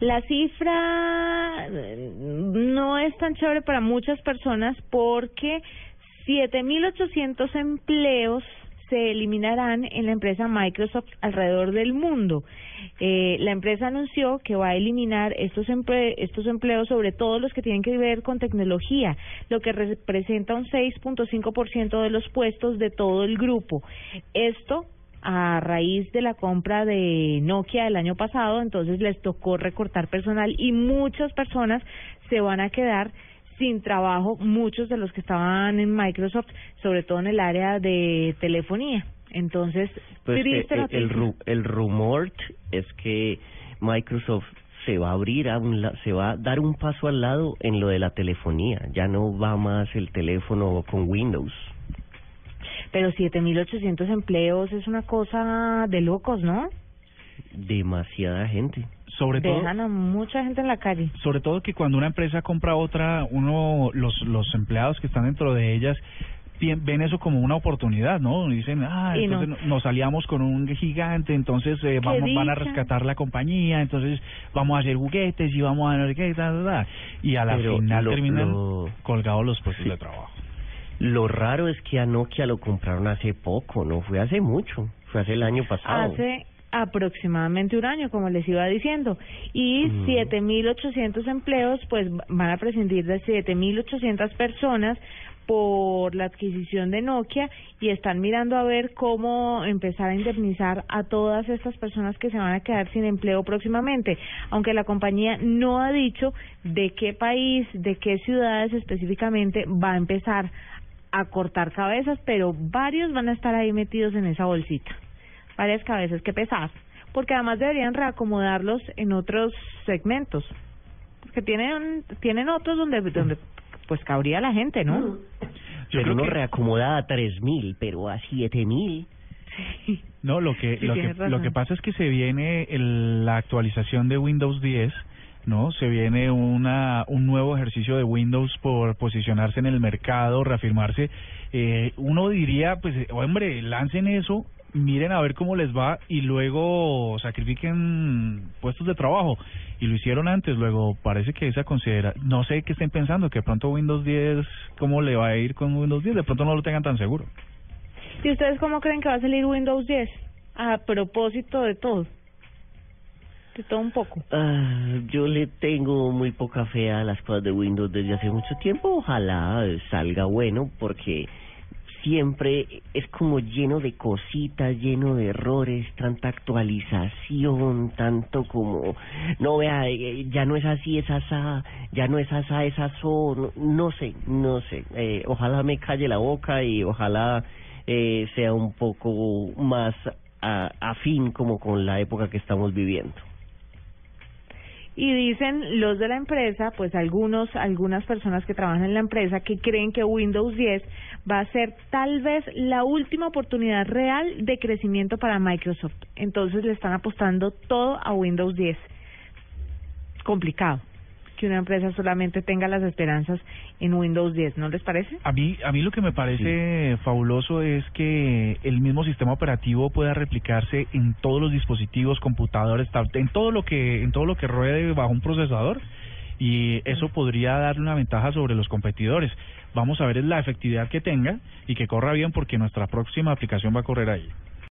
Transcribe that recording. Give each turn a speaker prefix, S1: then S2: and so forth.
S1: La cifra eh, no es tan chévere para muchas personas porque 7.800 empleos se eliminarán en la empresa Microsoft alrededor del mundo. Eh, la empresa anunció que va a eliminar estos, estos empleos, sobre todo los que tienen que ver con tecnología, lo que representa un 6.5% de los puestos de todo el grupo. Esto a raíz de la compra de Nokia el año pasado, entonces les tocó recortar personal y muchas personas se van a quedar sin trabajo, muchos de los que estaban en Microsoft, sobre todo en el área de telefonía. Entonces,
S2: pues eh, eh, el, el rumor es que Microsoft se va a abrir a un se va a dar un paso al lado en lo de la telefonía, ya no va más el teléfono con Windows.
S1: Pero 7.800 empleos es una cosa de locos, ¿no?
S2: Demasiada gente.
S1: Sobre todo, Dejan a mucha gente en la calle.
S3: Sobre todo que cuando una empresa compra otra, uno los los empleados que están dentro de ellas ven eso como una oportunidad, ¿no? Dicen, ah, entonces nos aliamos con un gigante, entonces eh, vamos, van a rescatar la compañía, entonces vamos a hacer juguetes y vamos a y a la final terminan colgados los puestos de trabajo.
S2: Lo raro es que a Nokia lo compraron hace poco, no fue hace mucho, fue hace el año pasado.
S1: Hace aproximadamente un año, como les iba diciendo, y mm. 7.800 empleos, pues van a prescindir de 7.800 personas por la adquisición de Nokia y están mirando a ver cómo empezar a indemnizar a todas estas personas que se van a quedar sin empleo próximamente, aunque la compañía no ha dicho de qué país, de qué ciudades específicamente va a empezar a cortar cabezas, pero varios van a estar ahí metidos en esa bolsita. Varias cabezas que pesar, porque además deberían reacomodarlos en otros segmentos, porque tienen tienen otros donde donde pues cabría la gente, ¿no?
S2: Yo pero uno que... reacomoda a tres mil, pero a siete mil.
S3: No, lo que lo que lo que pasa es que se viene el, la actualización de Windows 10 ¿no? Se viene una, un nuevo ejercicio de Windows por posicionarse en el mercado, reafirmarse. Eh, uno diría, pues, hombre, lancen eso, miren a ver cómo les va y luego sacrifiquen puestos de trabajo. Y lo hicieron antes, luego parece que esa considera, no sé qué estén pensando, que pronto Windows 10, ¿cómo le va a ir con Windows 10? De pronto no lo tengan tan seguro.
S1: ¿Y ustedes cómo creen que va a salir Windows 10? A propósito de todo de todo un poco.
S2: Ah, yo le tengo muy poca fe a las cosas de Windows desde hace mucho tiempo. Ojalá salga bueno porque siempre es como lleno de cositas, lleno de errores, tanta actualización, tanto como, no vea, eh, ya no es así, es asá, ya no es asá, es asó, no, no sé, no sé. Eh, ojalá me calle la boca y ojalá eh, sea un poco más afín como con la época que estamos viviendo
S1: y dicen los de la empresa, pues algunos, algunas personas que trabajan en la empresa que creen que Windows 10 va a ser tal vez la última oportunidad real de crecimiento para Microsoft. Entonces le están apostando todo a Windows 10. Complicado que una empresa solamente tenga las esperanzas en Windows 10, ¿no les parece?
S3: A mí, a mí lo que me parece fabuloso es que el mismo sistema operativo pueda replicarse en todos los dispositivos, computadores, en todo lo que, en todo lo que ruede bajo un procesador y eso podría darle una ventaja sobre los competidores. Vamos a ver la efectividad que tenga y que corra bien porque nuestra próxima aplicación va a correr ahí.